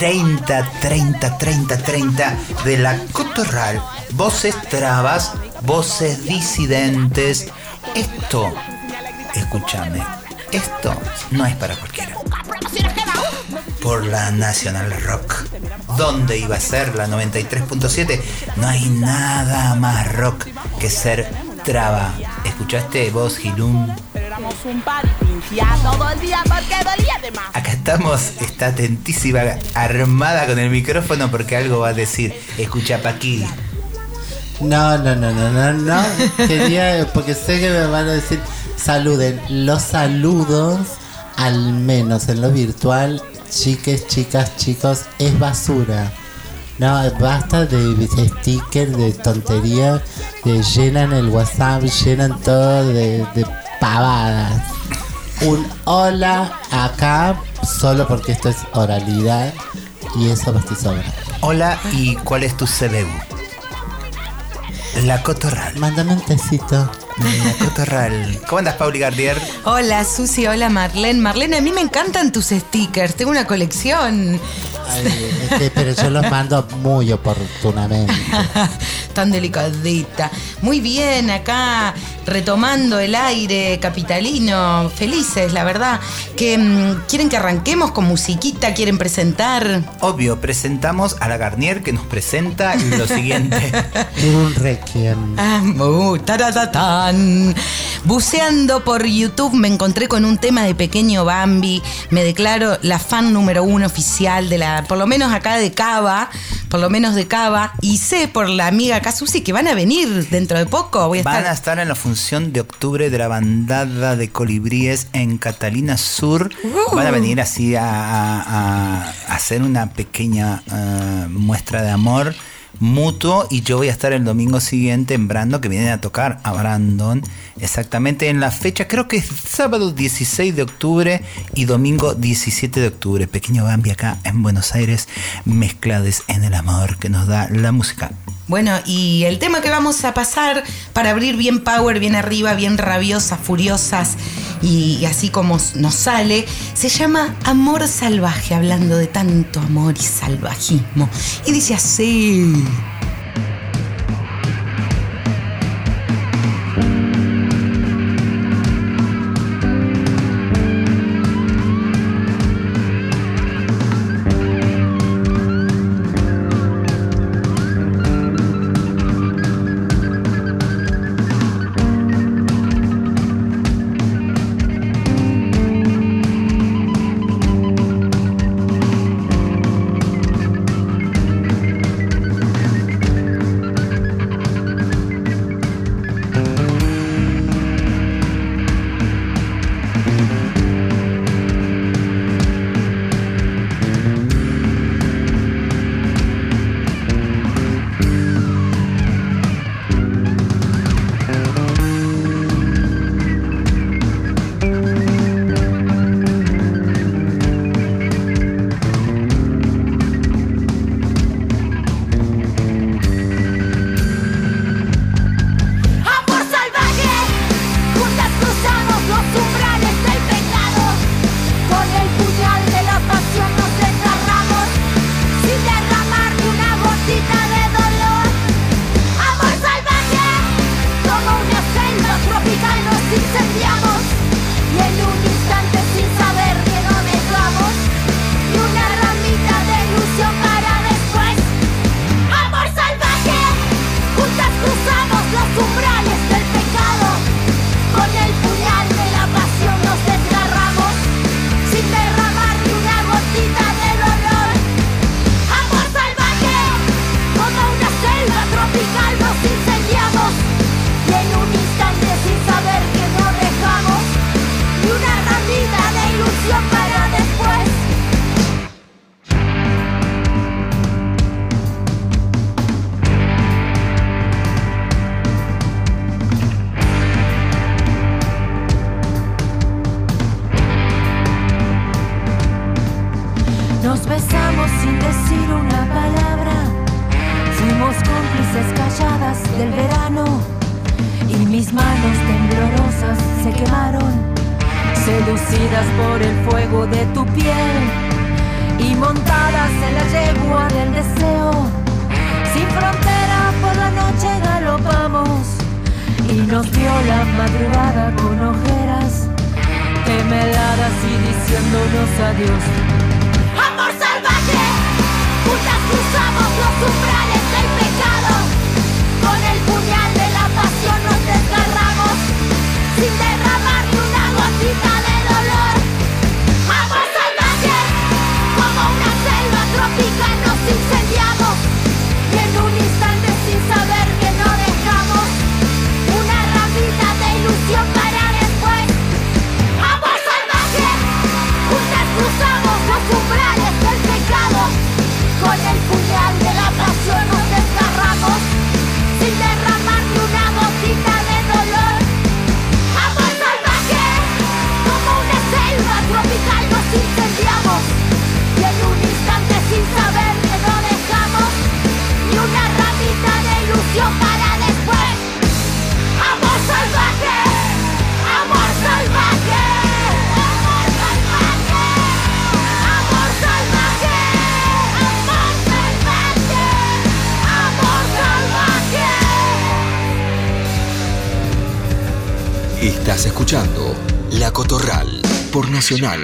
Capítulo número 30, 30, 30, 30, 30 de la Cotorral. Voces trabas, voces disidentes. Esto, escúchame, esto no es para cualquiera. Por la National Rock. ¿Dónde iba a ser la 93.7? No hay nada más rock que ser traba. ¿Escuchaste vos, Gilum? Acá estamos, está atentísima, armada con el micrófono porque algo va a decir. Escucha, Paqui. No, no, no, no, no, no. Quería, porque sé que me van a decir, saluden. Los saludos, al menos en lo virtual, chiques, chicas, chicos, es basura. No, basta de stickers, de tonterías, de llenan el WhatsApp, llenan todo de, de pavadas. Un hola acá, solo porque esto es oralidad y eso basta y sobra. Hola, ¿y cuál es tu CBU? La Cotorral. Mándame un tecito. La Cotorral. ¿Cómo andas, Pauli Gardier? Hola Susi, hola Marlene. Marlene, a mí me encantan tus stickers, tengo una colección. Ay, este, pero yo los mando muy oportunamente. Tan delicadita. Muy bien, acá retomando el aire capitalino. Felices, la verdad. Que mm, quieren que arranquemos con musiquita, quieren presentar. Obvio, presentamos a la Garnier que nos presenta lo siguiente. Un requiem. Ah, uh, taratatán. Buceando por YouTube me encontré con un tema de Pequeño Bambi. Me declaro la fan número uno oficial de la, por lo menos acá de Cava, por lo menos de Cava. Y sé por la amiga Kazusi que van a venir dentro de poco. Voy a Van a estar. en la función de octubre de la bandada de colibríes en Catalina Sur. Uh. Van a venir así a, a- a hacer una pequeña eh, muestra de amor mutuo y yo voy a estar el domingo siguiente en Brandon, que vienen a tocar a Brandon, exactamente en la fecha, creo que es sábado 16 de octubre y domingo 17 de octubre. Pequeño Bambi acá en Buenos Aires, mezclados en el amor que nos da la música. Bueno, y el tema que vamos a pasar para abrir bien power, bien arriba, bien rabiosas, furiosas y, y así como nos sale, se llama Amor Salvaje, hablando de tanto amor y salvajismo. Y dice así.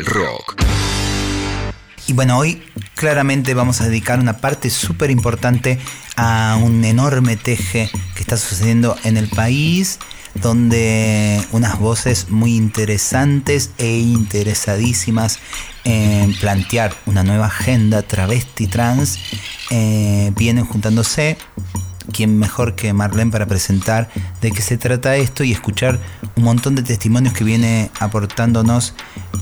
Rock. Y bueno, hoy claramente vamos a dedicar una parte súper importante a un enorme teje que está sucediendo en el país, donde unas voces muy interesantes e interesadísimas en plantear una nueva agenda travesti trans eh, vienen juntándose quién mejor que Marlene para presentar de qué se trata esto y escuchar un montón de testimonios que viene aportándonos,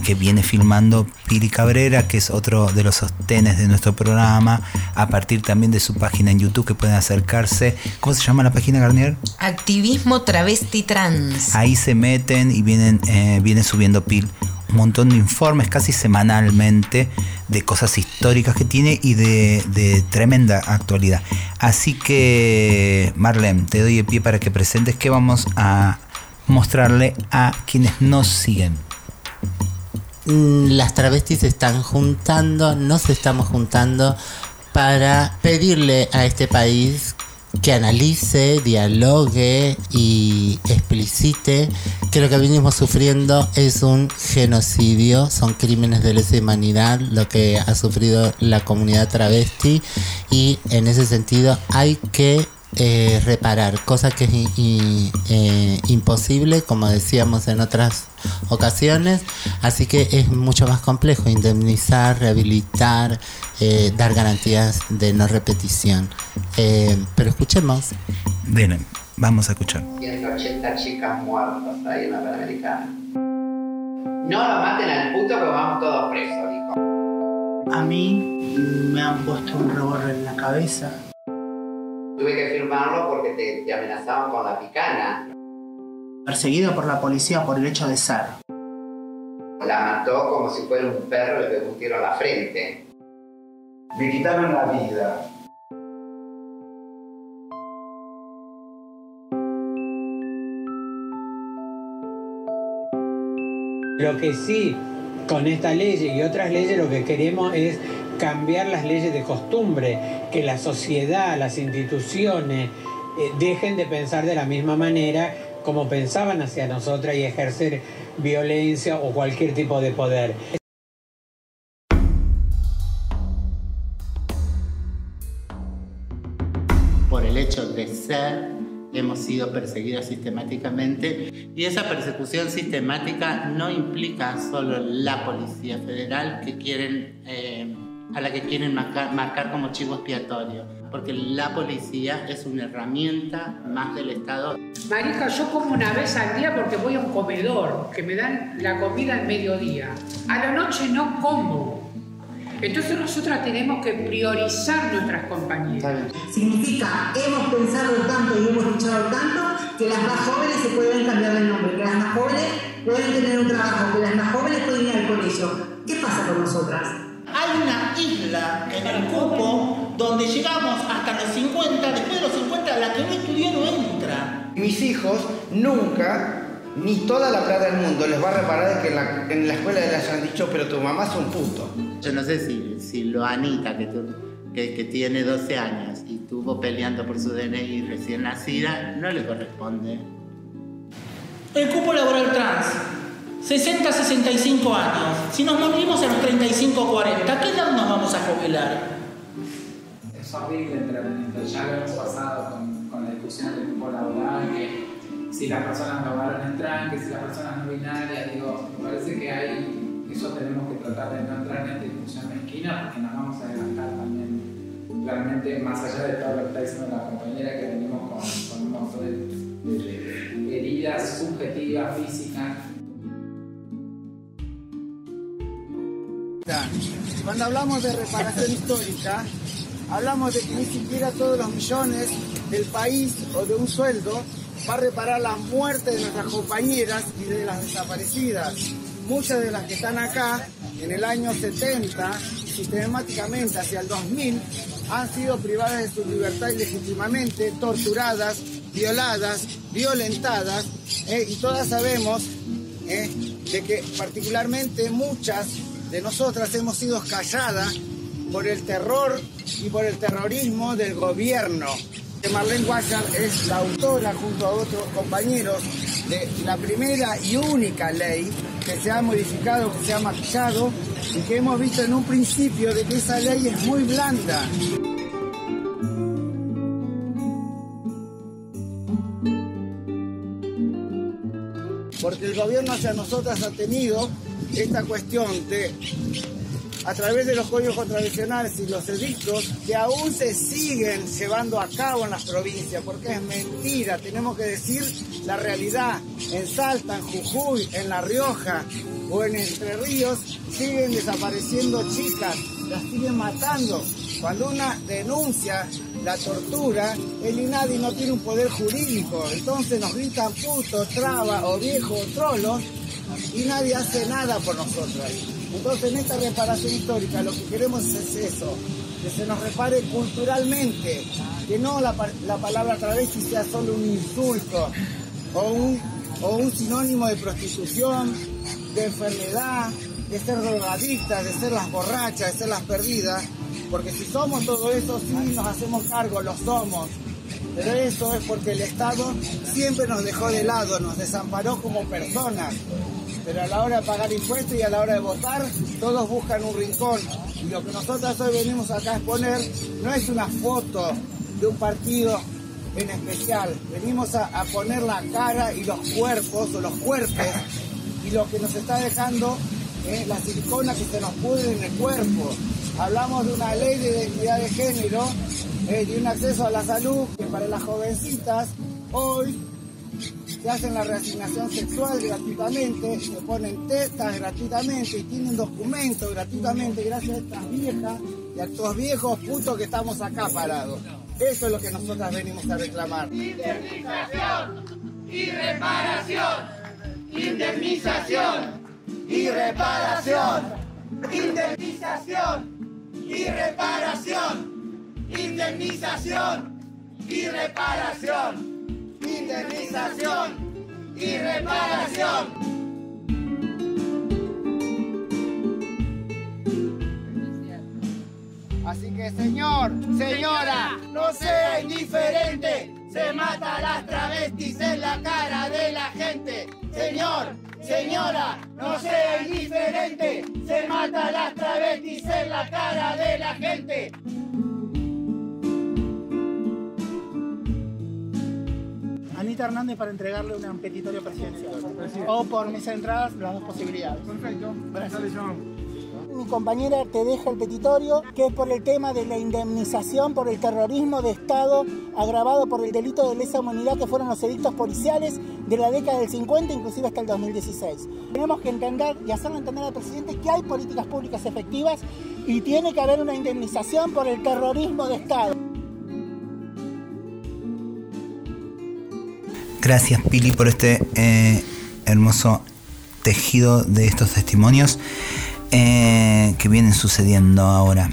que viene filmando Pili Cabrera, que es otro de los sostenes de nuestro programa, a partir también de su página en YouTube que pueden acercarse. ¿Cómo se llama la página Garnier? Activismo travesti trans. Ahí se meten y vienen, eh, viene subiendo Pil un montón de informes casi semanalmente de cosas históricas que tiene y de, tremenda actualidad. Así que, Marlene, te doy el pie para que presentes qué vamos a mostrarle a quienes nos siguen. Mm, Las travestis se están juntando, nos estamos juntando para pedirle a este país que analice, dialogue y explicite que lo que venimos sufriendo es un genocidio, son crímenes de lesa humanidad lo que ha sufrido la comunidad travesti y en ese sentido hay que eh, reparar, cosa que es i- i- eh, imposible, como decíamos en otras ocasiones, así que es mucho más complejo indemnizar, rehabilitar, eh, dar garantías de no repetición. Eh, pero escuchemos. Bien, vamos a escuchar. 180 chicas muertas ahí en la Panamericana. No lo maten al puto que vamos todos presos, dijo. A mí me han puesto un revólver en la cabeza. Tuve que firmarlo porque te, te amenazaban con la picana. Perseguido por la policía por el hecho de ser. La mató como si fuera un perro y le pegó un tiro a la frente. Me quitaron la vida. Lo que sí, con esta ley y otras leyes lo que queremos es cambiar las leyes de costumbre, que la sociedad, las instituciones eh, dejen de pensar de la misma manera como pensaban hacia nosotras y ejercer violencia o cualquier tipo de poder. por el hecho de ser, hemos sido perseguidas sistemáticamente y esa persecución sistemática no implica solo la Policía Federal que quieren, eh, a la que quieren marcar, marcar como chivo expiatorio, porque la policía es una herramienta más del Estado. Marica, yo como una vez al día porque voy a un comedor, que me dan la comida al mediodía. A la noche no como. Entonces nosotras tenemos que priorizar nuestras compañeras. Significa, hemos pensado tanto y hemos luchado tanto que las más jóvenes se pueden cambiar de nombre, que las más jóvenes pueden tener un trabajo, que las más jóvenes pueden ir al colegio. ¿Qué pasa con nosotras? Hay una isla en el cupo donde llegamos hasta los 50, después de los 50 la que no estudió no entra. Mis hijos nunca ni toda la plata del mundo les va a reparar de que en la, en la escuela les hayan dicho, pero tu mamá es un puto. Yo no sé si, si lo Anita, que, tu- que, que tiene 12 años y estuvo peleando por su DNI recién nacida, no le corresponde. El cupo laboral trans, 60-65 años. Si nos morimos a los 35-40, ¿a qué edad nos vamos a jubilar? Es horrible tratamiento, ya lo hemos pasado con, con la discusión del cupo laboral, que si las personas no varones trans, que si las personas no binarias, digo, parece que hay, eso tenemos que tratar de no entrar en esta discusión mezquina porque nos vamos a adelantar también realmente más allá de todo lo que está diciendo la compañera que venimos con, con un montón de- de heridas subjetivas, físicas, Cuando hablamos de reparación histórica, hablamos de que ni siquiera todos los millones del país o de un sueldo va a reparar la muerte de nuestras compañeras y de las desaparecidas. Muchas de las que están acá en el año 70 y sistemáticamente hacia el 2000 han sido privadas de su libertad ilegítimamente, torturadas, violadas, violentadas eh, y todas sabemos eh, de que particularmente muchas de nosotras hemos sido calladas por el terror y por el terrorismo del gobierno. Marlene Guayar es la autora junto a otros compañeros de la primera y única ley que se ha modificado, que se ha maquillado y que hemos visto en un principio de que esa ley es muy blanda. porque el gobierno hacia nosotras ha tenido esta cuestión de, a través de los códigos contravencionales y los edictos, que aún se siguen llevando a cabo en las provincias, porque es mentira, tenemos que decir la realidad. En Salta, en Jujuy, en La Rioja o en Entre Ríos siguen desapareciendo chicas, las siguen matando. Cuando una denuncia la tortura, el INADI no tiene un poder jurídico, entonces nos gritan puto, traba o viejo o trolo y nadie hace nada por nosotros. Entonces en esta reparación histórica lo que queremos es eso, que se nos repare culturalmente, que no la, la palabra travesti sea solo un insulto o un, o un sinónimo de prostitución, de enfermedad, de ser drogadictas, de ser las borrachas, de ser las perdidas, porque si somos todo eso, sí nos hacemos cargo, lo somos. Pero eso es porque el Estado siempre nos dejó de lado, nos desamparó como personas. Pero a la hora de pagar impuestos y a la hora de votar, todos buscan un rincón. Y lo que nosotros hoy venimos acá a exponer no es una foto de un partido en especial. Venimos a, poner la cara y los cuerpos o los cuerpos y lo que nos está dejando es la silicona que se nos pudre en el cuerpo. Hablamos de una ley de identidad de género eh, y un acceso a la salud que para las jovencitas hoy se hacen la reasignación sexual gratuitamente, se ponen tetas gratuitamente y tienen documentos gratuitamente gracias a estas viejas y a estos viejos putos que estamos acá parados. Eso es lo que nosotras venimos a reclamar. Indemnización y reparación. Indemnización y reparación. Indemnización y reparación. Indemnización y reparación. Indemnización y reparación. Así que señor, señora, no sea indiferente. Se mata a las travestis en la cara de la gente. Señor, señora, no sea indiferente. Se mata a las travestis en la cara de la gente. Anita Hernández para entregarle un petitorio presidencial. O por mis entradas, las dos posibilidades. Perfecto. Gracias. Mi compañera te deja el petitorio, que es por el tema de la indemnización por el terrorismo de Estado agravado por el delito de lesa humanidad que fueron los edictos policiales de la década del 50, inclusive hasta el 2016. Tenemos que entender y hacerle entender al presidente que hay políticas públicas efectivas y tiene que haber una indemnización por el terrorismo de Estado. Gracias Pili por este eh, hermoso tejido de estos testimonios eh, que vienen sucediendo ahora.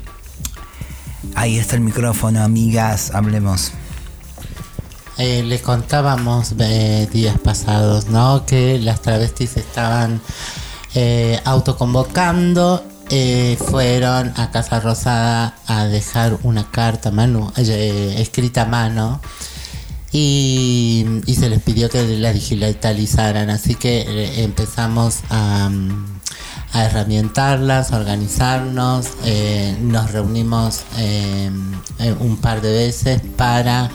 Ahí está el micrófono, amigas, hablemos. eh, les contábamos eh, días pasados, ¿no? Que las travestis estaban eh, autoconvocando, fueron a Casa Rosada a dejar una carta manu, escrita a mano y, se les pidió que la digitalizaran, así que eh, empezamos a, mm, a herramientarlas, a organizarnos, eh, nos reunimos eh, un par de veces para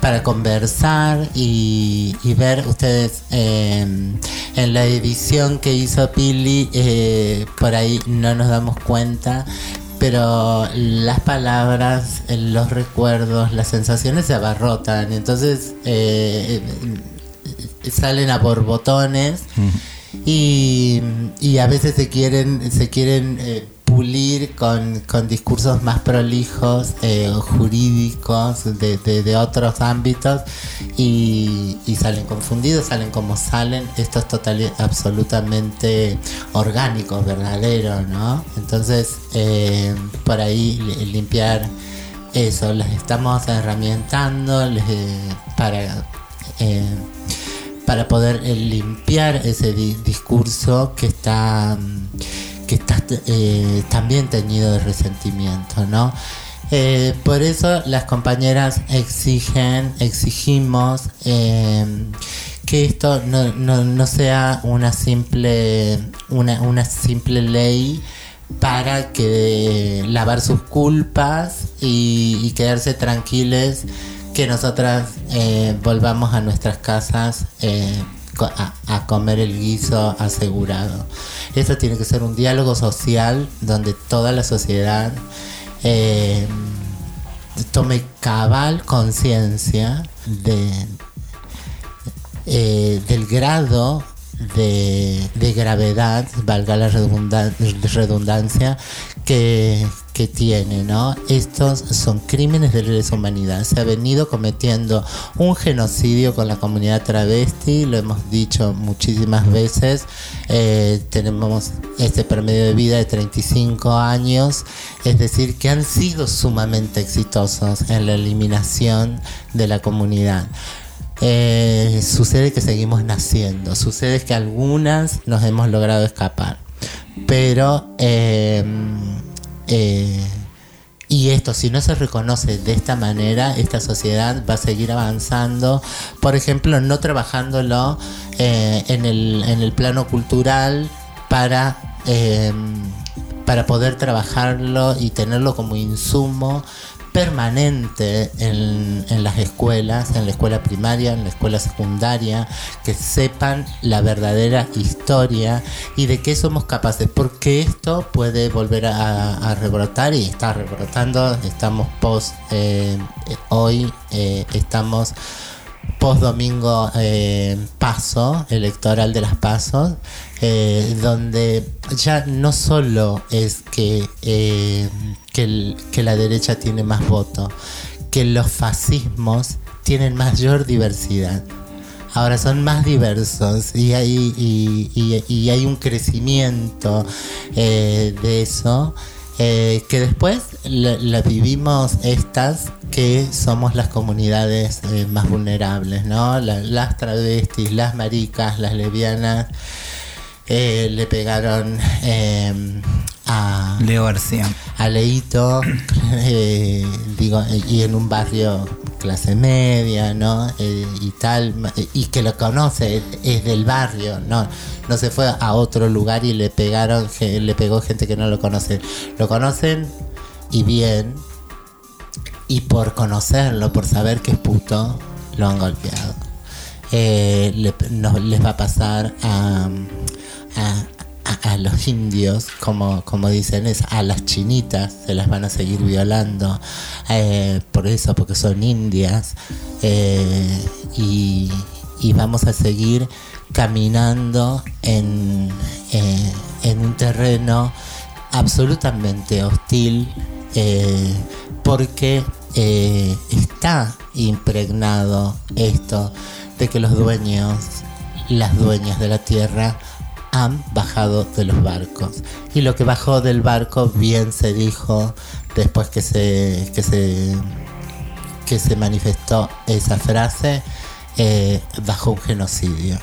para conversar y, ver ustedes en la edición que hizo Pili eh, por ahí no nos damos cuenta pero las palabras, eh, los recuerdos, las sensaciones se abarrotan. Entonces eh, eh, salen a borbotones y, y a veces se quieren, se quieren eh, pulir con, con discursos más prolijos, eh, jurídicos, de, de- otros ámbitos y, salen confundidos, salen como salen. Esto es absolutamente orgánico, verdadero, ¿no? Entonces, eh, por ahí li- limpiar eso, las estamos herramientando eh, para... eh, para poder limpiar ese di- discurso que está mm, que está eh, también teñido de resentimiento, ¿no? Eh, por eso las compañeras exigen, exigimos eh, que esto no, no- no sea una simple, una, una simple ley para que lavar sus culpas y, quedarse tranquiles que nosotras eh, volvamos a nuestras casas a, comer el guiso asegurado. Esto tiene que ser un diálogo social donde toda la sociedad eh, tome cabal conciencia eh, del grado de, gravedad, valga la redundan- redundancia, que, que tiene, ¿no? Estos son crímenes de lesa humanidad. Se ha venido cometiendo un genocidio con la comunidad travesti, lo hemos dicho muchísimas veces. Eh, tenemos este promedio de vida de 35 años, es decir, que han sido sumamente exitosos en la eliminación de la comunidad. Eh, sucede que seguimos naciendo, sucede que algunas nos hemos logrado escapar, pero eh, eh, y esto, si no se reconoce de esta manera, esta sociedad va a seguir avanzando, por ejemplo, no trabajándolo en, el, en el plano cultural para, para poder trabajarlo y tenerlo como insumo permanente en, las escuelas, en la escuela primaria, en la escuela secundaria, que sepan la verdadera historia y de qué somos capaces, porque esto puede volver a, a rebrotar y está rebrotando, estamos post, eh, hoy eh, estamos post domingo eh, paso electoral de las pasos eh, donde ya no solo es que, eh, que, la derecha tiene más votos que los fascismos tienen mayor diversidad ahora son más diversos y hay, y, hay un crecimiento eh, de eso que después la, la vivimos estas que somos las comunidades más vulnerables, ¿no? La- las travestis, las maricas, las lesbianas eh, le pegaron eh, a Leo García. a Leito, eh, digo, y en un barrio clase media, ¿no? Y tal, y que lo conoce, es del barrio, ¿no? No se fue a otro lugar y le pegaron, le pegó gente que no lo conoce. Lo conocen y bien, y por conocerlo, por saber que es puto, lo han golpeado. Eh, le- no- les va a pasar a, a- los indios, como, como dicen, es a las chinitas, se las van a seguir violando, eh, por eso, porque son indias, eh, y, vamos a seguir caminando en, eh, en un terreno absolutamente hostil, porque está impregnado esto de que los dueños, las dueñas de la tierra, han bajado de los barcos. Y lo que bajó del barco, bien se dijo después que se, que se, manifestó esa frase eh, bajo un genocidio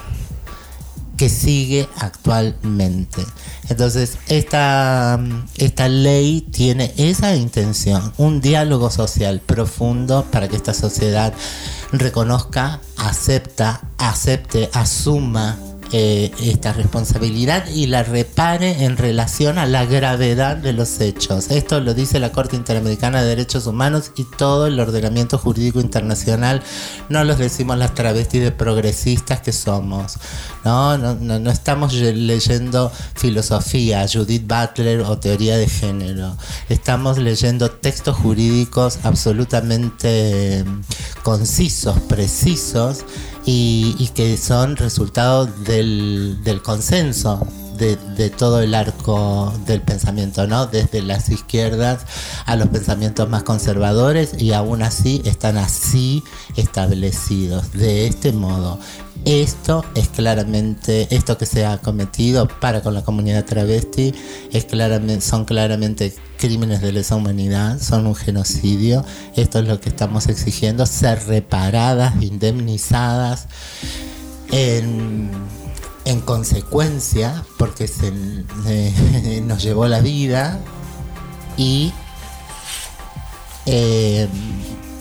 que sigue actualmente. Entonces, esta, esta ley tiene esa intención, un diálogo social profundo para que esta sociedad reconozca, acepta, acepte, asuma eh, esta responsabilidad y la repare en relación a la gravedad de los hechos. Esto lo dice la Corte Interamericana de Derechos Humanos y todo el ordenamiento jurídico internacional. No los decimos las travestis de progresistas que somos. No, no, no, no estamos leyendo filosofía, Judith Butler o teoría de género. Estamos leyendo textos jurídicos absolutamente eh, concisos, precisos y, que son resultado del, del consenso de, de, todo el arco del pensamiento, ¿no? Desde las izquierdas a los pensamientos más conservadores y aún así están así establecidos, de este modo. Esto es claramente, esto que se ha cometido para con la comunidad travesti es claramente, son claramente crímenes de lesa humanidad, son un genocidio. Esto es lo que estamos exigiendo, ser reparadas, indemnizadas. En, en consecuencia, porque se eh, nos llevó la vida y, eh,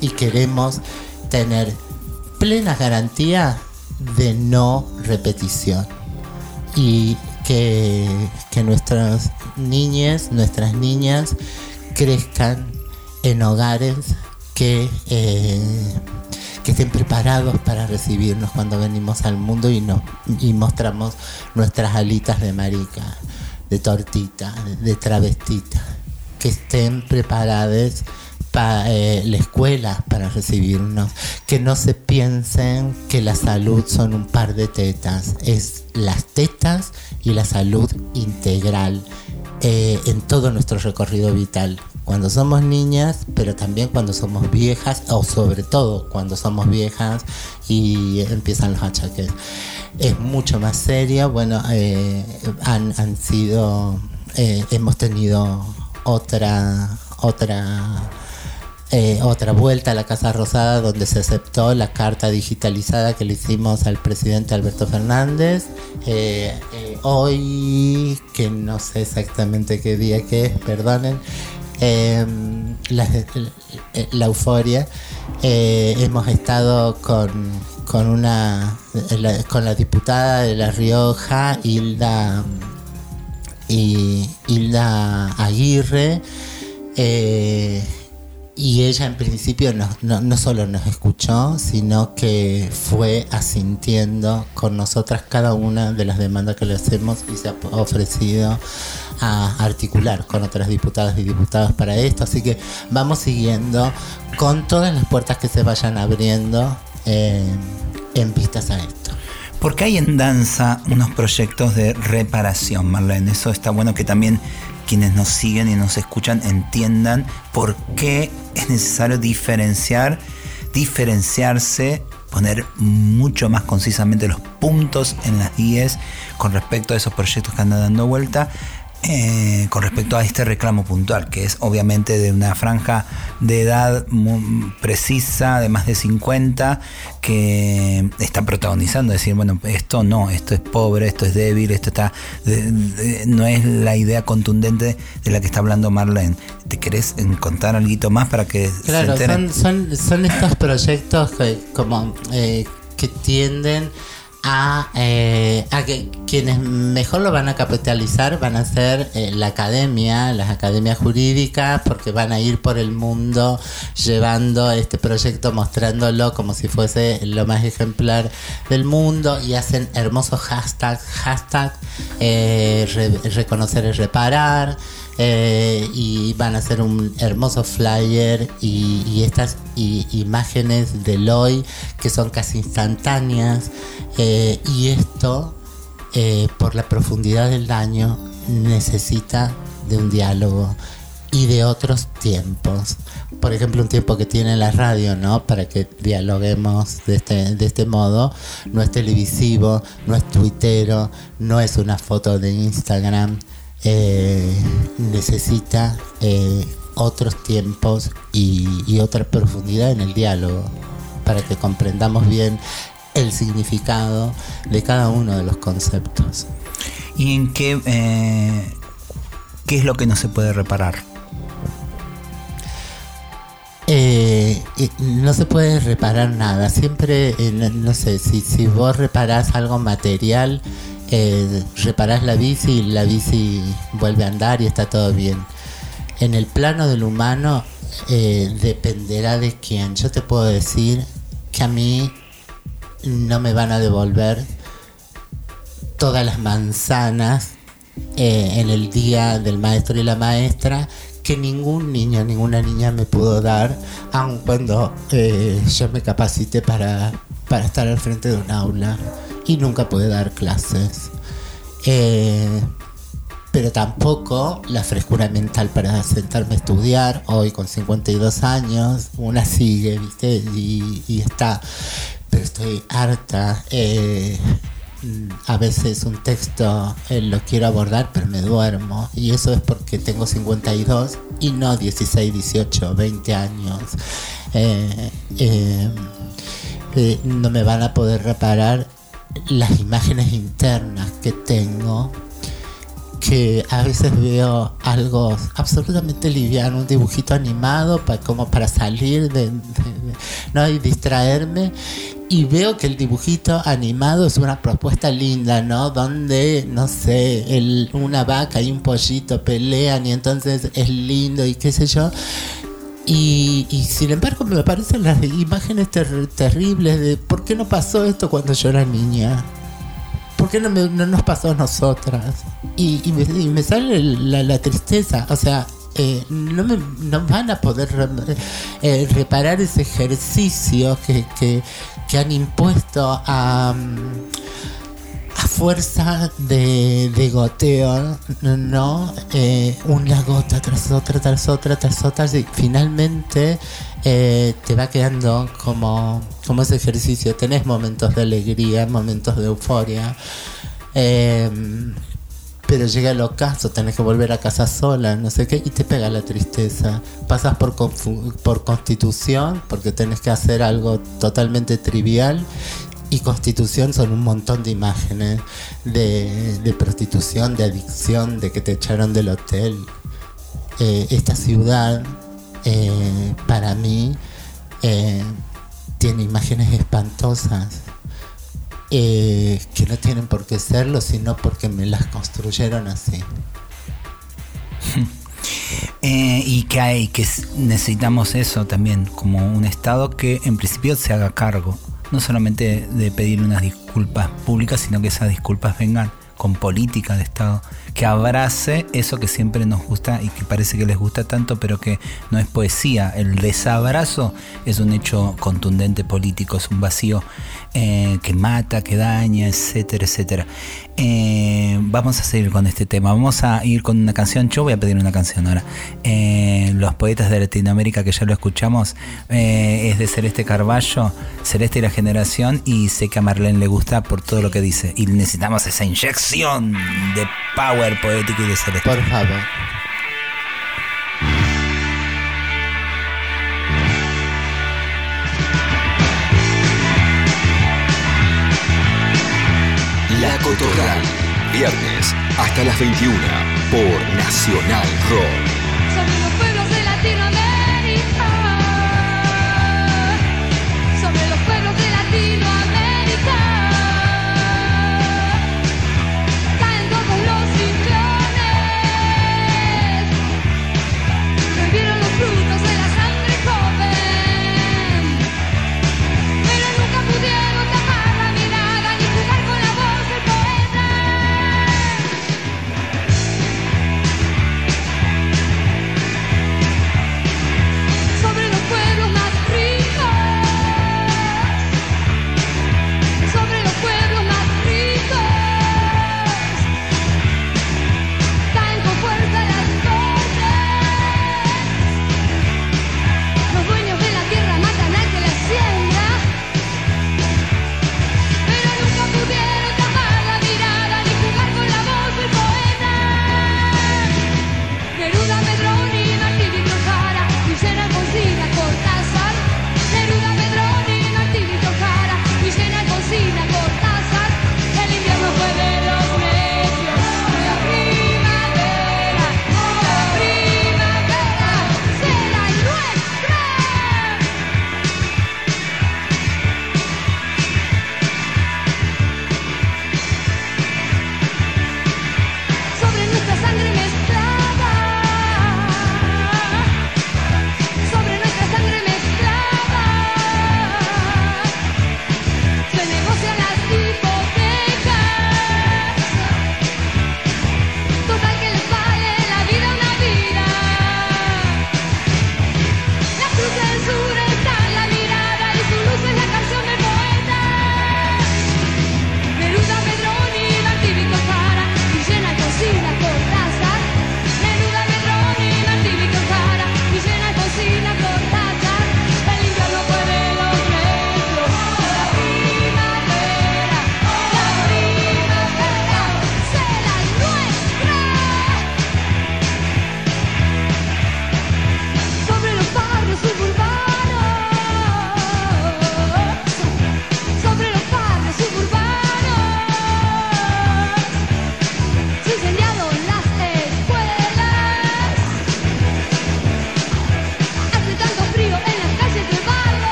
y queremos tener plena garantía de no repetición. Y que, que nuestras niñas, nuestras niñas crezcan en hogares que eh, que estén preparados para recibirnos cuando venimos al mundo y, nos, y mostramos nuestras alitas de marica, de tortita, de, travestita, que estén preparadas para eh, la escuela para recibirnos, que no se piensen que la salud son un par de tetas, es las tetas y la salud integral eh, en todo nuestro recorrido vital. Cuando somos niñas, pero también cuando somos viejas, o sobre todo cuando somos viejas y empiezan los achaques. Es mucho más seria, bueno, eh, han, han, sido, eh, hemos tenido otra, otra eh, otra vuelta a la Casa Rosada donde se aceptó la carta digitalizada que le hicimos al presidente Alberto Fernández. Eh, eh, hoy, que no sé exactamente qué día que es, perdonen, la, la, euforia, hemos estado con, con, una, la, con la diputada de La Rioja, Hilda, Hilda Aguirre. Y ella en principio no, no, no, solo nos escuchó, sino que fue asintiendo con nosotras cada una de las demandas que le hacemos y se ha ofrecido a articular con otras diputadas y diputados para esto. Así que vamos siguiendo con todas las puertas que se vayan abriendo eh, en vistas a esto. Porque hay en danza unos proyectos de reparación, Marlene. Eso está bueno que también quienes nos siguen y nos escuchan entiendan por qué es necesario diferenciar, diferenciarse, poner mucho más concisamente los puntos en las IES con respecto a esos proyectos que andan dando vuelta eh, con respecto a este reclamo puntual, que es obviamente de una franja de edad precisa, de más de 50, que está protagonizando, decir, bueno, esto no, esto es pobre, esto es débil, esto está, de, de, no es la idea contundente de la que está hablando Marlene. ¿Te querés contar algo más para que claro, se son, son, son, estos proyectos que, como, eh, que tienden a, eh, a, que quienes mejor lo van a capitalizar van a ser eh, la academia, las academias jurídicas, porque van a ir por el mundo llevando este proyecto, mostrándolo como si fuese lo más ejemplar del mundo y hacen hermosos hashtags, hashtag eh, re, reconocer y reparar. Eh, y van a hacer un hermoso flyer y, estas imágenes del hoy que son casi instantáneas eh, y esto eh, por la profundidad del daño necesita de un diálogo y de otros tiempos. Por ejemplo, un tiempo que tiene la radio, ¿no? Para que dialoguemos de este, de este modo. No es televisivo, no es tuitero, no es una foto de Instagram, eh, necesita eh, otros tiempos y, y otra profundidad en el diálogo, para que comprendamos bien el significado de cada uno de los conceptos. ¿Y en qué, eh, qué es lo que no se puede reparar? Eh, no se puede reparar nada. Siempre, no, no sé, si, si vos reparás algo material, eh, reparás la bici y la bici vuelve a andar y está todo bien. En el plano del humano eh, dependerá de quién. Yo te puedo decir que a mí no me van a devolver todas las manzanas eh, en el día del maestro y la maestra que ningún niño, ninguna niña me pudo dar, aun cuando eh, yo me capacité para, para estar al frente de un aula y nunca pude dar clases. Eh, pero tampoco la frescura mental para sentarme a estudiar. Hoy con 52 años, una sigue, ¿viste? Y, está. Pero estoy harta. eh, a veces un texto eh, lo quiero abordar, pero me duermo. Y eso es porque tengo 52 y no 16, 18, 20 años. No me van a poder reparar las imágenes internas que tengo que a veces veo algo absolutamente liviano, un dibujito animado como para salir de, ¿no? y distraerme y veo que el dibujito animado es una propuesta linda, ¿no? Donde, no sé, una vaca y un pollito pelean y entonces es lindo y qué sé yo. Y, sin embargo me parecen las imágenes ter- terribles de ¿por qué no pasó esto cuando yo era niña? ¿Por qué no, me- no nos pasó a nosotras? Y, me, sale la, tristeza, o sea, eh, no, me, no van a poder eh, reparar ese ejercicio que, que, que han impuesto a, mm, a fuerza de, goteo, ¿no? Eh, una gota tras otra, tras otra, tras otra, y finalmente eh, te va quedando como, como ese ejercicio. Tenés momentos de alegría, momentos de euforia. eh, pero llega el ocaso, tenés que volver a casa sola, no sé qué, y te pega la tristeza. Pasas por, por constitución, porque tenés que hacer algo totalmente trivial, y constitución son un montón de imágenes de, prostitución, de adicción, de que te echaron del hotel. Eh, esta ciudad, eh, para mí, eh, tiene imágenes espantosas que no tienen por qué serlo, sino porque me las construyeron así. Y que hay, que necesitamos eso también, como un Estado que en principio se haga cargo, no solamente de pedir unas disculpas públicas, sino que esas disculpas vengan con política de Estado, que abrace eso que siempre nos gusta y que parece que les gusta tanto, pero que no es poesía. El desabrazo es un hecho contundente político, es un vacío eh, que mata, que daña, etcétera, etcétera. Eh, vamos a seguir con este tema. Vamos a ir con una canción. Yo voy a pedir una canción ahora. Eh, los poetas de Latinoamérica, que ya lo escuchamos, eh, es de Celeste Carballo, Celeste y la generación. Y sé que a Marlene le gusta por todo lo que dice. Y necesitamos esa inyección de power poético y de Celeste. Por favor. Cotorral. Viernes hasta las 21 por Nacional Rock.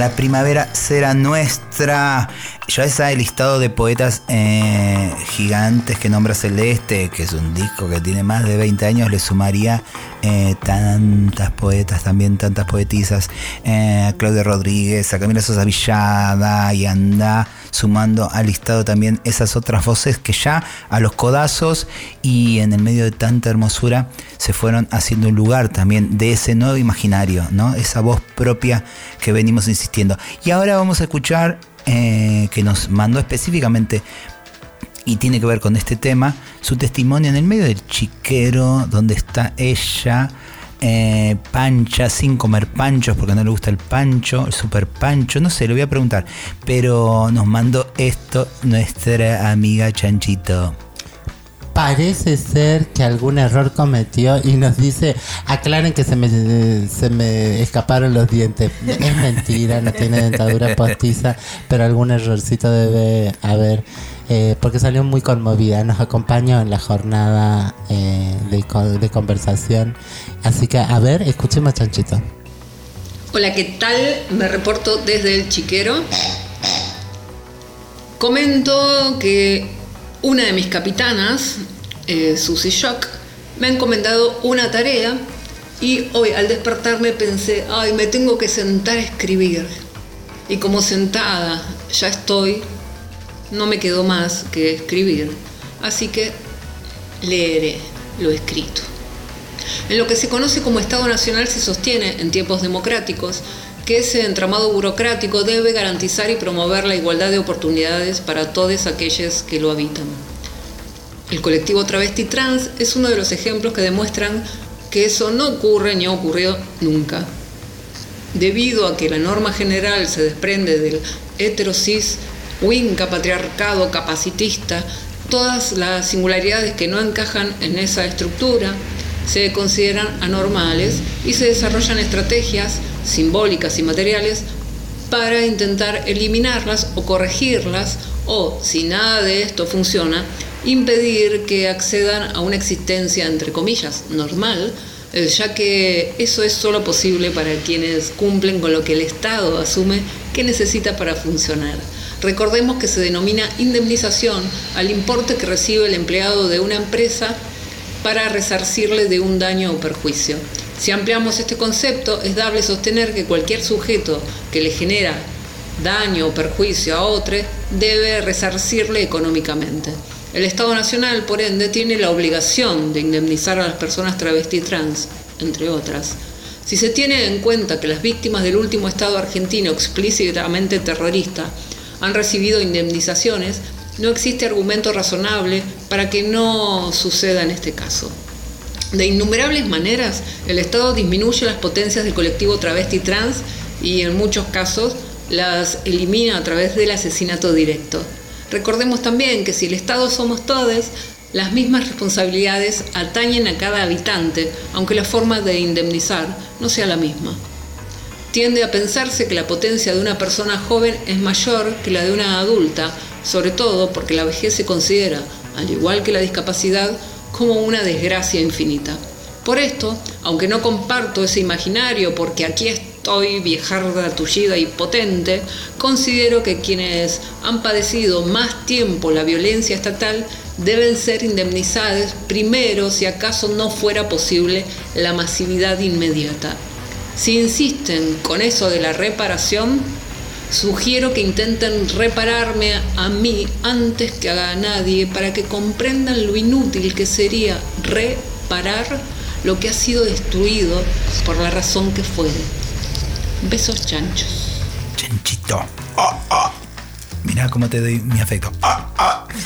La primavera será nuestra. Ya está el listado de poetas eh, gigantes que nombra Celeste, que es un disco que tiene más de 20 años, le sumaría eh, tantas poetas, también tantas poetisas, eh, Claudia Rodríguez, a Camila Sosa Villada, y anda sumando al listado también esas otras voces que ya a los codazos y en el medio de tanta hermosura se fueron haciendo un lugar también de ese nuevo imaginario, ¿no? Esa voz propia que venimos insistiendo. Y ahora vamos a escuchar eh, que nos mandó específicamente y tiene que ver con este tema, su testimonio en el medio del chiquero, donde está ella, eh, pancha, sin comer panchos porque no le gusta el pancho, el super pancho, no sé, le voy a preguntar, pero nos mandó esto nuestra amiga Chanchito. Parece ser que algún error cometió y nos dice, aclaren que se me, se me escaparon los dientes. Es mentira, no tiene dentadura postiza, pero algún errorcito debe haber, eh, porque salió muy conmovida. Nos acompañó en la jornada eh, de, co- de conversación. Así que, a ver, escuchemos Chanchito. Hola, ¿qué tal? Me reporto desde el chiquero. Comento que una de mis capitanas, eh, Susie Shock, me ha encomendado una tarea y hoy al despertarme pensé, ay, me tengo que sentar a escribir. Y como sentada ya estoy, no me quedó más que escribir. Así que leeré lo escrito. En lo que se conoce como Estado Nacional se sostiene, en tiempos democráticos, que ese entramado burocrático debe garantizar y promover la igualdad de oportunidades para todos aquellos que lo habitan. El colectivo travesti trans es uno de los ejemplos que demuestran que eso no ocurre ni ha ocurrido nunca. Debido a que la norma general se desprende del heterosis, winca, patriarcado, capacitista, todas las singularidades que no encajan en esa estructura se consideran anormales y se desarrollan estrategias simbólicas y materiales para intentar eliminarlas o corregirlas o, si nada de esto funciona, impedir que accedan a una existencia, entre comillas, normal, eh, ya que eso es solo posible para quienes cumplen con lo que el Estado asume que necesita para funcionar. Recordemos que se denomina indemnización al importe que recibe el empleado de una empresa para resarcirle de un daño o perjuicio. Si ampliamos este concepto, es dable sostener que cualquier sujeto que le genera daño o perjuicio a otro debe resarcirle económicamente. El Estado Nacional, por ende, tiene la obligación de indemnizar a las personas travesti trans, entre otras. Si se tiene en cuenta que las víctimas del último Estado argentino explícitamente terrorista han recibido indemnizaciones, no existe argumento razonable para que no suceda en este caso. De innumerables maneras, el Estado disminuye las potencias del colectivo travesti trans y en muchos casos las elimina a través del asesinato directo. Recordemos también que si el Estado somos todos, las mismas responsabilidades atañen a cada habitante, aunque la forma de indemnizar no sea la misma. Tiende a pensarse que la potencia de una persona joven es mayor que la de una adulta, sobre todo porque la vejez se considera, al igual que la discapacidad, como una desgracia infinita. Por esto, aunque no comparto ese imaginario porque aquí estoy viejarda, tullida y potente, considero que quienes han padecido más tiempo la violencia estatal deben ser indemnizados primero si acaso no fuera posible la masividad inmediata. Si insisten con eso de la reparación, sugiero que intenten repararme a mí antes que a nadie para que comprendan lo inútil que sería reparar lo que ha sido destruido por la razón que fuere. Besos chanchos. Chanchito. Ah. Mirá cómo te doy mi afecto. Ah.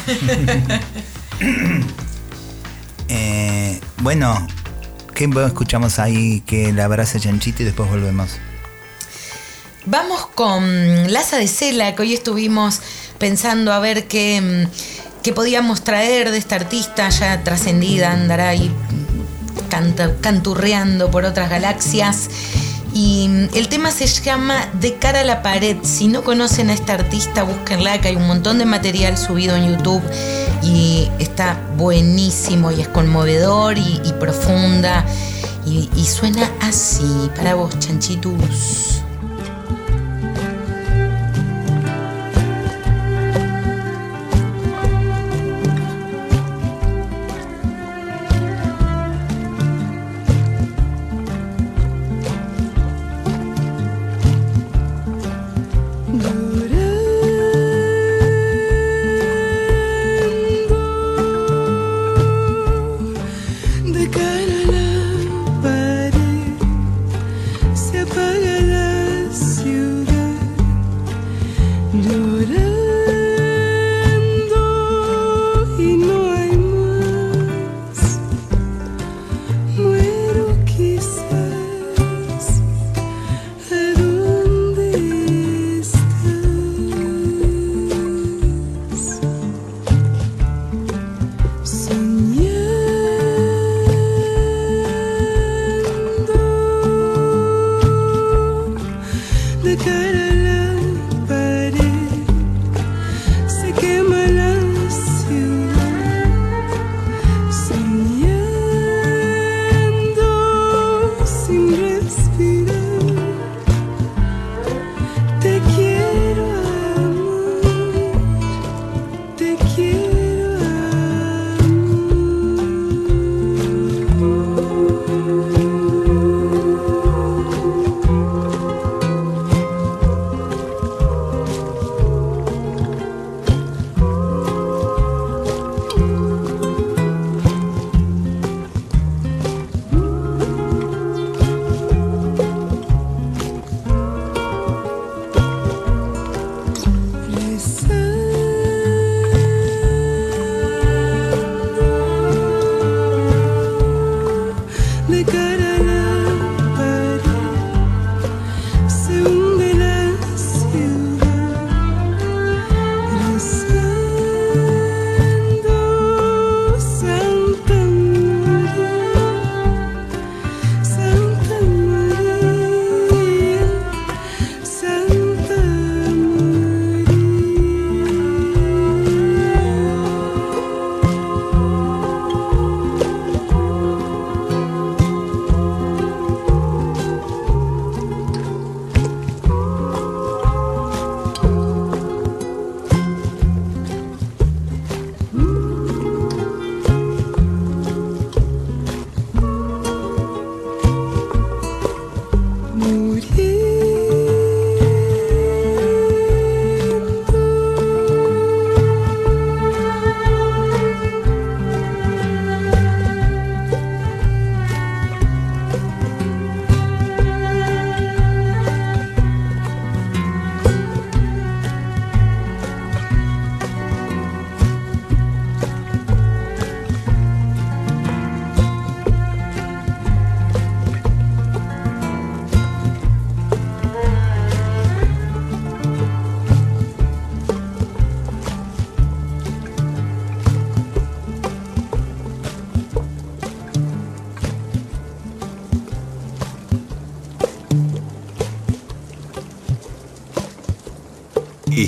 Eh, bueno, ¿qué escuchamos ahí que la abraza Chanchito y después volvemos? Vamos con Laza de Cela, que hoy estuvimos pensando a ver qué, mm, qué podíamos traer de esta artista ya trascendida, andará ahí canta- canturreando por otras galaxias. Y mm, el tema se llama De cara a la pared. Si no conocen a esta artista, búsquenla, que hay un montón de material subido en YouTube y está buenísimo y es conmovedor y, profunda. Y, y suena así para vos, chanchitus.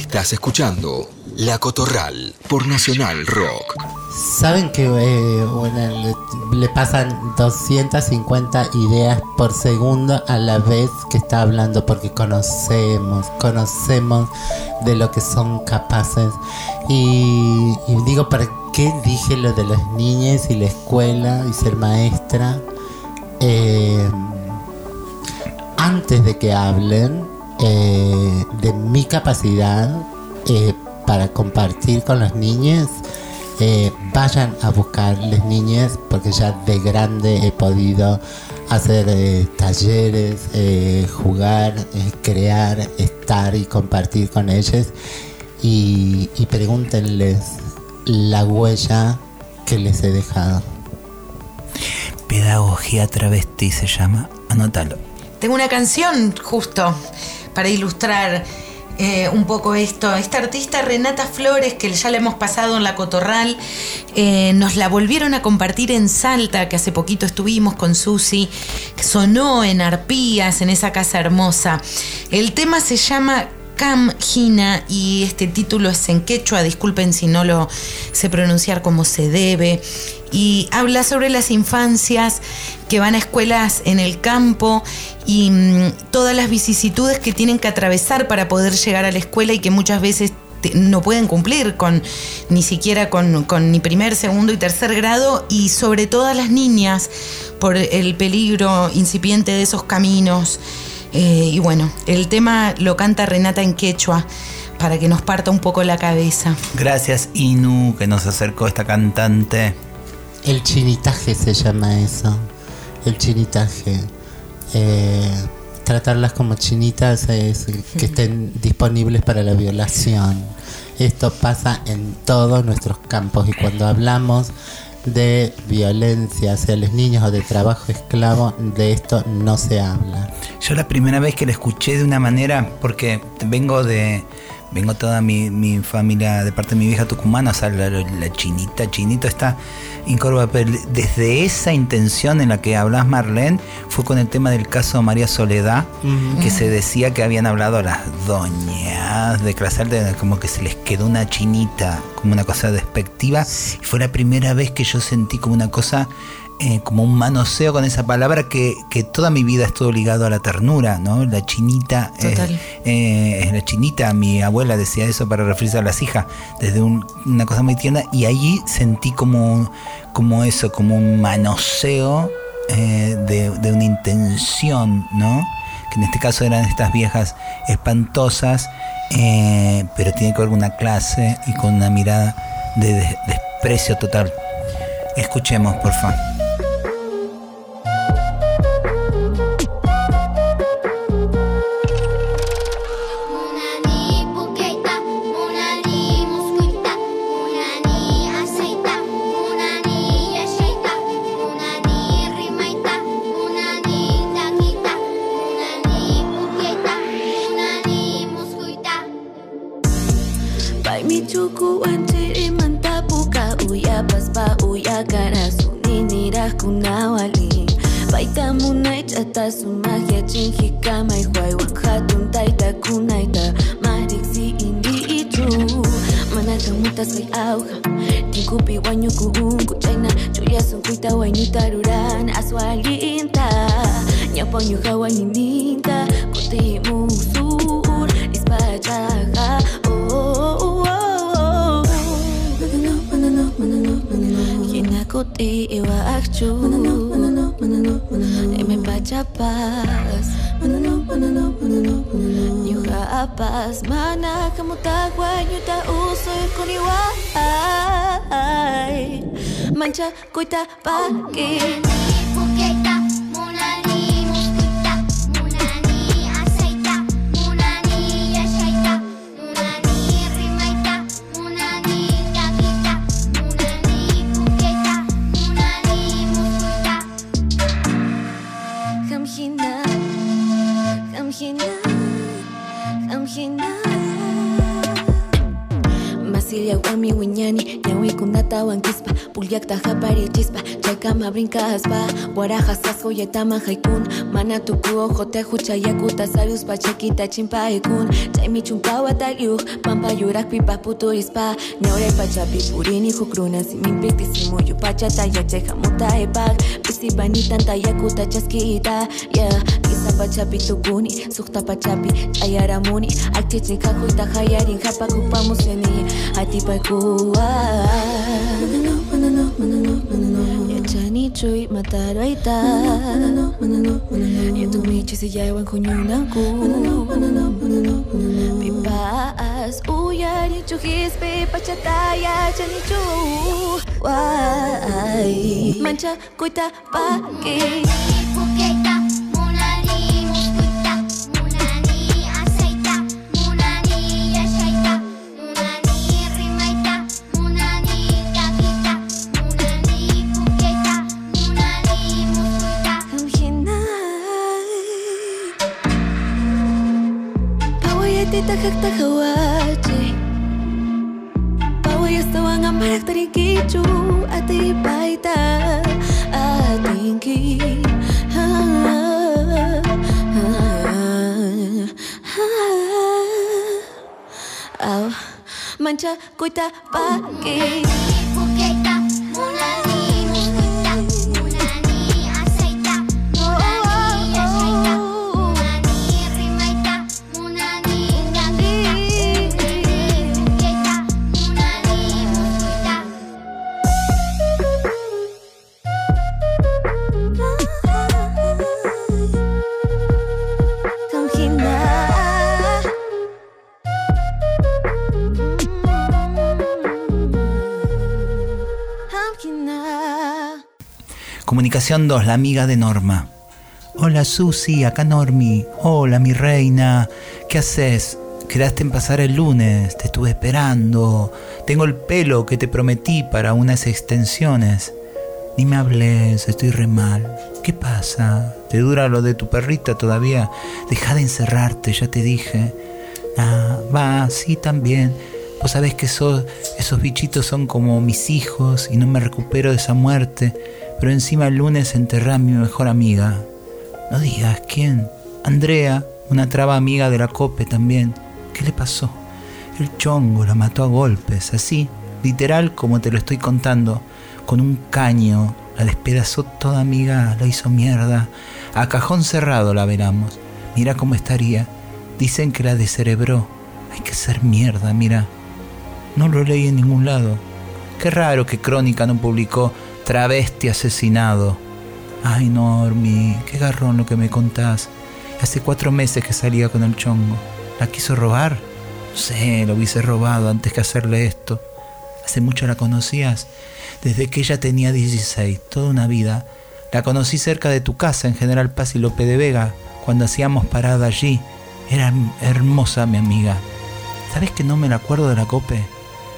Estás escuchando La Cotorral por Nacional Rock. Saben que eh, le, pasan 250 ideas por segundo a la vez que está hablando porque conocemos, conocemos de lo que son capaces. Y, y digo, ¿para qué dije lo de las niñas y la escuela y ser maestra? Eh, antes de que hablen eh, de mi capacidad eh, para compartir con las niñas, eh, vayan a buscar las niñas porque ya de grande he podido hacer eh, talleres, eh, jugar, eh, crear, estar y compartir con ellas y, y pregúntenles la huella que les he dejado. Pedagogía travesti se llama. Anótalo. Tengo una canción justo para ilustrar eh, un poco esto. Esta artista Renata Flores, que ya la hemos pasado en la Cotorral, eh, nos la volvieron a compartir en Salta, que hace poquito estuvimos con Susi, que sonó en Arpías, en esa casa hermosa. El tema se llama Cam Gina y este título es en quechua, disculpen si no lo sé pronunciar como se debe. Y habla sobre las infancias que van a escuelas en el campo y mm, todas las vicisitudes que tienen que atravesar para poder llegar a la escuela y que muchas veces te- no pueden cumplir con ni siquiera con, con ni primer, segundo y tercer grado y sobre todo a las niñas por el peligro incipiente de esos caminos. Eh, y bueno, el tema lo canta Renata en quechua para que nos parta un poco la cabeza. Gracias, Inu, que nos acercó esta cantante. El chinitaje se llama eso. El chinitaje. Eh, tratarlas como chinitas es que estén disponibles para la violación. Esto pasa en todos nuestros campos y cuando hablamos de violencia hacia los niños o de trabajo esclavo, de esto no se habla. Yo la primera vez que la escuché de una manera, porque vengo de. Vengo toda mi, mi familia de parte de mi vieja tucumana, o sea, la, la chinita, chinito está incorporada. Pero desde esa intención en la que hablas, Marlene, fue con el tema del caso María Soledad, que se decía que habían hablado las doñas de clase alta, como que se les quedó una chinita, como una cosa despectiva. Y fue la primera vez que yo sentí como una cosa eh, como un manoseo con esa palabra que, que toda mi vida estuvo ligado a la ternura, ¿no? La chinita. eh, Total. eh, la chinita, mi abuela decía eso para referirse a las hijas, desde un- una cosa muy tierna, y allí sentí como, como eso, como un manoseo eh, de, de una intención, ¿no? Que en este caso eran estas viejas espantosas, pero tiene que ver con una clase y con una mirada de des- desprecio total. Escuchemos, por favor. Baik cukup anjiri mantapu ka uya pas pa uya karasu nini raku nawali Baita munai chata su magia chingi kama ihuai wakhatun taita kunaita mariksi indi itu Mana kamutas may auha Tinkupi wanyu kuunku chaina Chuya sunkuita wanyu taruran aswalinta Nyaponyu hawa nininka Kutimu contigo achu Manano, manano, manano, manano Dime pa' chapas Manano, manano, manano, manano Nyuga apas. Mana kamutagwa Nyuta uso yukuniwa Mancha kuita pagi Mancha kuita pagi Siekta japari chispa, chakama brinca aspa Guaraja sasco yetama haikun Mana tupu ojote hucha yakuta Sarius pa chequita chimpa ekun Chaimi chumpawa taliuk Pampa yurak pipa putu ispa Neure pachapi purini hukruna Simin piktisimu yupachata yache jamuta epak. Pisi bani banitan tayakuta chaskita Yeah, kisa pachapi tukuni Sukta pachapi ayaramuni Akchichin kakuita hayarin japakupamuseni Atipaikua ah. 여전히 주위만 따라 있다 여동이 지수야의 권유나고 비바스 우연히 주기스 비바차다 여전히 주 Why 만차 꼬이다 밖에 cancha, coita, paguei. Kamhina Comunicación 2, la amiga de Norma. Hola Susi, acá Normi. Hola mi reina. ¿Qué haces? Quedaste en pasar el lunes, te estuve esperando. Tengo el pelo que te prometí para unas extensiones. Ni me hables, estoy re mal. ¿Qué pasa? ¿Te dura lo de tu perrita todavía? Deja de encerrarte, ya te dije. Ah, va, sí, también. Vos sabés que esos, esos bichitos son como mis hijos y no me recupero de esa muerte. Pero encima el lunes enterré a mi mejor amiga. No digas quién. Andrea, una traba amiga de la COPE también. ¿Qué le pasó? El chongo la mató a golpes, así, literal como te lo estoy contando, con un caño. La despedazó toda amiga, la hizo mierda. A cajón cerrado la veramos. Mira cómo estaría. Dicen que la descerebró. Hay que ser mierda, mira. No lo leí en ningún lado. Qué raro que Crónica no publicó Travesti asesinado. Ay, Normi, qué garrón lo que me contás. Hace cuatro meses que salía con el chongo. ¿La quiso robar? No sé, lo hubiese robado antes que hacerle esto. ¿Hace mucho la conocías? Desde que ella tenía 16, toda una vida. La conocí cerca de tu casa, en General Paz y Lope de Vega, cuando hacíamos parada allí. Era hermosa mi amiga. ¿Sabes que no me la acuerdo de la cope?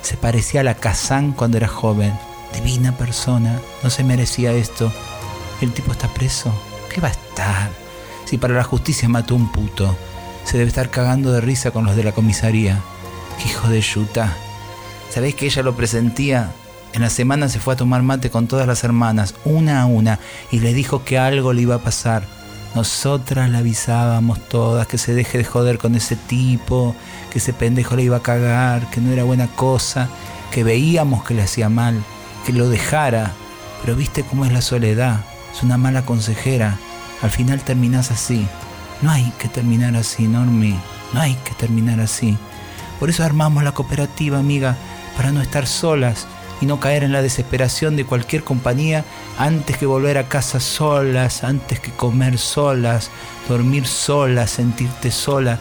Se parecía a la Kazán cuando era joven. Divina persona, no se merecía esto. El tipo está preso. ¿Qué va a estar? Si para la justicia mató un puto se debe estar cagando de risa con los de la comisaría. ¡Qué hijo de yuta! ¿Sabéis que ella lo presentía? En la semana se fue a tomar mate con todas las hermanas, una a una, y le dijo que algo le iba a pasar. Nosotras le avisábamos todas que se deje de joder con ese tipo, que ese pendejo le iba a cagar, que no era buena cosa, que veíamos que le hacía mal, que lo dejara. Pero viste cómo es la soledad, es una mala consejera. Al final terminás así. No hay que terminar así, Normi. No hay que terminar así. Por eso armamos la cooperativa, amiga, para no estar solas y no caer en la desesperación de cualquier compañía antes que volver a casa solas, antes que comer solas, dormir solas, sentirte sola.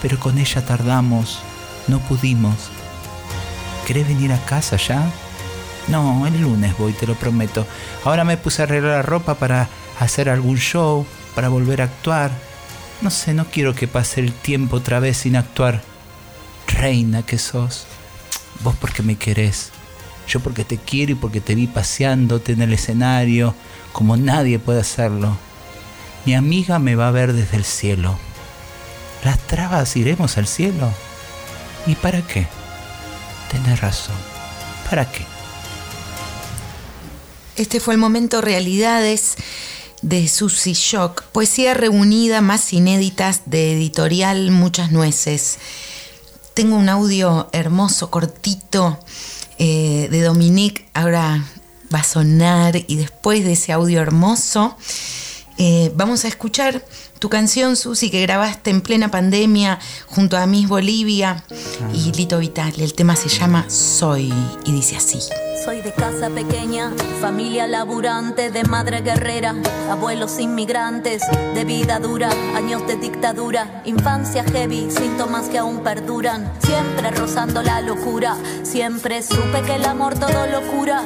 Pero con ella tardamos, no pudimos. ¿Querés venir a casa ya? No, el lunes voy, te lo prometo. Ahora me puse a arreglar la ropa para hacer algún show, para volver a actuar. No sé, no quiero que pase el tiempo otra vez sin actuar. Reina que sos. Vos porque me querés. Yo porque te quiero y porque te vi paseándote en el escenario como nadie puede hacerlo. Mi amiga me va a ver desde el cielo. ¿Las trabas iremos al cielo? ¿Y para qué? Tenés razón. ¿Para qué? Este fue el momento Realidades de Susy Shock, poesía reunida más inéditas de editorial Muchas Nueces. Tengo un audio hermoso, cortito, eh, de Dominique, ahora va a sonar y después de ese audio hermoso eh, vamos a escuchar tu canción, Susi, que grabaste en plena pandemia junto a Miss Bolivia y Lito Vital. El tema se llama Soy y dice así. Soy de casa pequeña, familia laburante, de madre guerrera, abuelos inmigrantes, de vida dura, años de dictadura, infancia heavy, síntomas que aún perduran, siempre rozando la locura, siempre supe que el amor todo lo cura.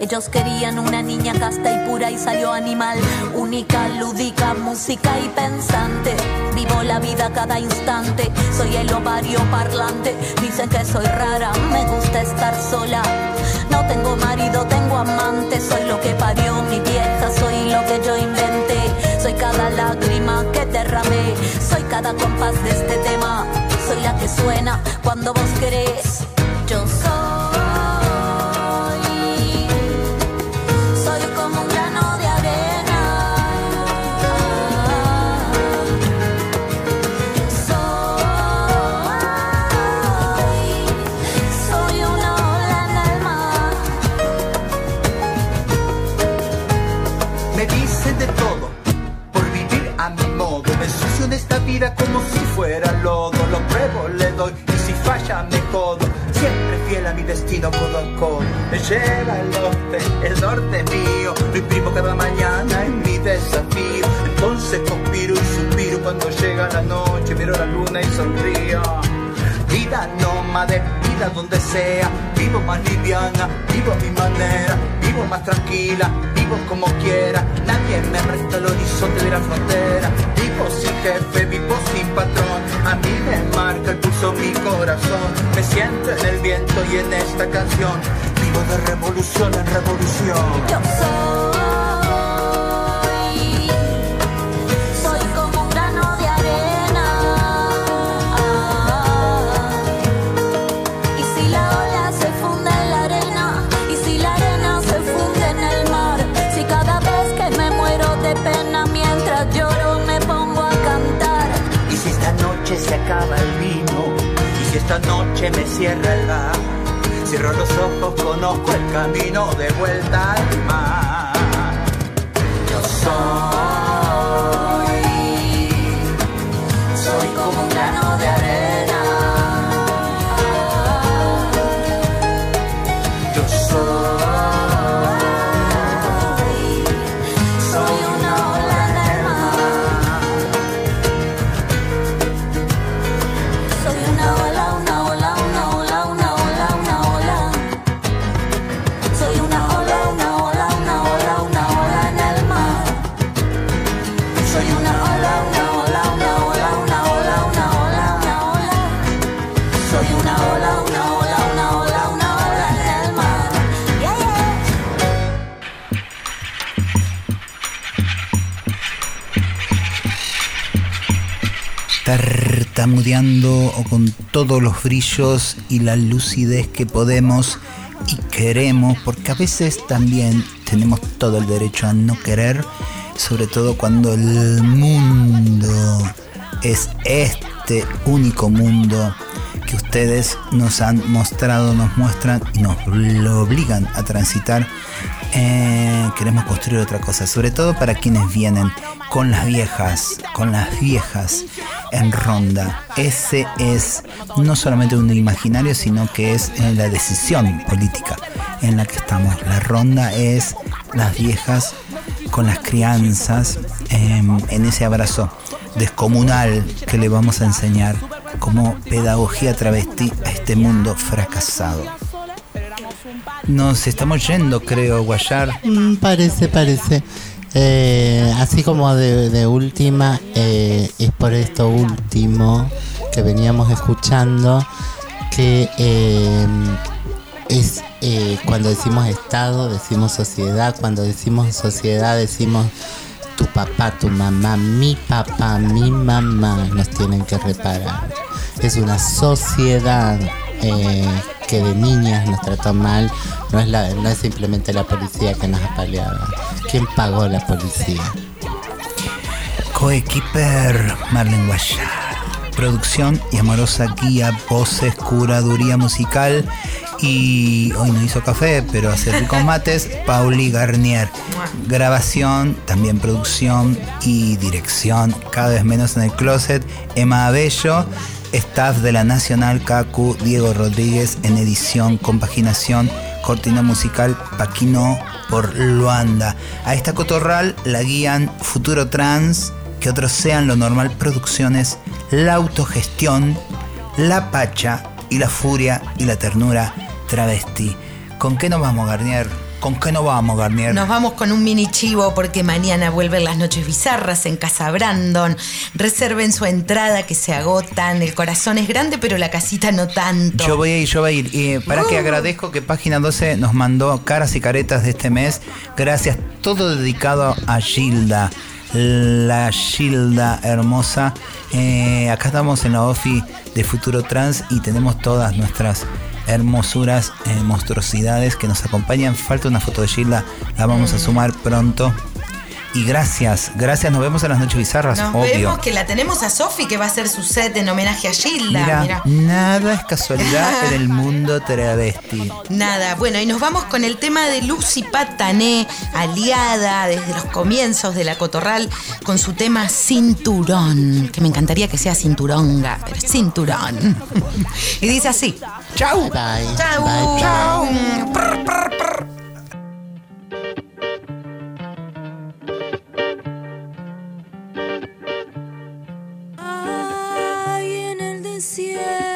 Ellos querían una niña casta y pura y salió animal, única, lúdica, música y pensante. Vivo la vida cada instante, soy el ovario parlante. Dicen que soy rara, me gusta estar sola. No tengo marido, tengo amante, soy lo que parió mi vieja, soy lo que yo inventé. Soy cada lágrima que derramé, soy cada compás de este tema, soy la que suena cuando vos querés. Yo soy. Me dicen de todo por vivir a mi modo. Me ensucio en esta vida como si fuera lodo. Lo pruebo, le doy y si falla me jodo. Siempre fiel a mi destino codo a codo. Me lleva el norte, el norte mío. Lo imprimo cada mañana en mi desafío. Entonces conspiro y suspiro cuando llega la noche. Miro la luna y sonrío. Vida nómade, vida donde sea. Vivo más liviana, vivo a mi manera. Vivo más tranquila, vivo como quiera. Nadie me resta el horizonte de la frontera. Vivo sin jefe, vivo sin patrón. A mí me marca el pulso mi corazón. Me siento en el viento y en esta canción. Vivo de revolución en revolución. Yo soy el vino, y si esta noche me cierra el bar, cierro los ojos, conozco el camino de vuelta al mar. Yo soy, tartamudeando o con todos los brillos y la lucidez que podemos y queremos, porque a veces también tenemos todo el derecho a no querer, sobre todo cuando el mundo es este único mundo que ustedes nos han mostrado, nos muestran y nos lo obligan a transitar. Eh, queremos construir otra cosa, sobre todo para quienes vienen con las viejas, con las viejas en ronda. Ese es no solamente un imaginario, sino que es eh, la decisión política en la que estamos. La ronda es las viejas con las crianzas eh, en ese abrazo descomunal que le vamos a enseñar como pedagogía travesti a este mundo fracasado. Nos estamos yendo, creo, Guayar. Mm, parece, parece. Eh, así como de, última, eh, es por esto último que veníamos escuchando que eh, es eh, cuando decimos Estado, decimos sociedad, cuando decimos sociedad decimos tu papá, tu mamá, mi papá, mi mamá nos tienen que reparar. Es una sociedad eh, que de niñas nos trató mal, no es, la, no es simplemente la policía que nos apaleaba. ¿Quién pagó la policía? Coequiper Marlene Guayar. Producción y amorosa guía, voces, curaduría musical y hoy no hizo café, pero hace ricos mates, Pauli Garnier. Grabación, también producción y dirección, cada vez menos en el closet, Emma Abello. Staff de la Nacional Cacu, Diego Rodríguez en edición, compaginación, cortina musical, Paquino por Luanda. A esta cotorral la guían Futuro Trans, que otros sean lo normal producciones, la autogestión, la pacha y la furia y la ternura travesti. ¿Con qué nos vamos, Garnier? ¿Con qué nos vamos, Garnier? Nos vamos con un mini chivo porque mañana vuelven las noches bizarras en Casa Brandon. Reserven su entrada que se agotan. El corazón es grande, pero la casita no tanto. Yo voy a ir, yo voy a ir. Y para que agradezco que Página 12 nos mandó caras y caretas de este mes. Gracias. Todo dedicado a Gilda. La Gilda hermosa. Eh, acá estamos en la OFI de Futuro Trans y tenemos todas nuestras hermosuras, eh, monstruosidades que nos acompañan. Falta una foto de Gilda, la vamos a sumar pronto. Y gracias, gracias, nos vemos en las noches bizarras, Nos obvio. vemos que la tenemos a Sofi que va a hacer su set en homenaje a Gilda. Mira, Mira. nada es casualidad en el mundo travesti. Nada, bueno, y nos vamos con el tema de Lucy Patané, aliada desde los comienzos de la Cotorral, con su tema Cinturón, que me encantaría que sea cinturonga, pero cinturón. y dice así. Chau. Bye. Chau. Bye. Chau. cielo.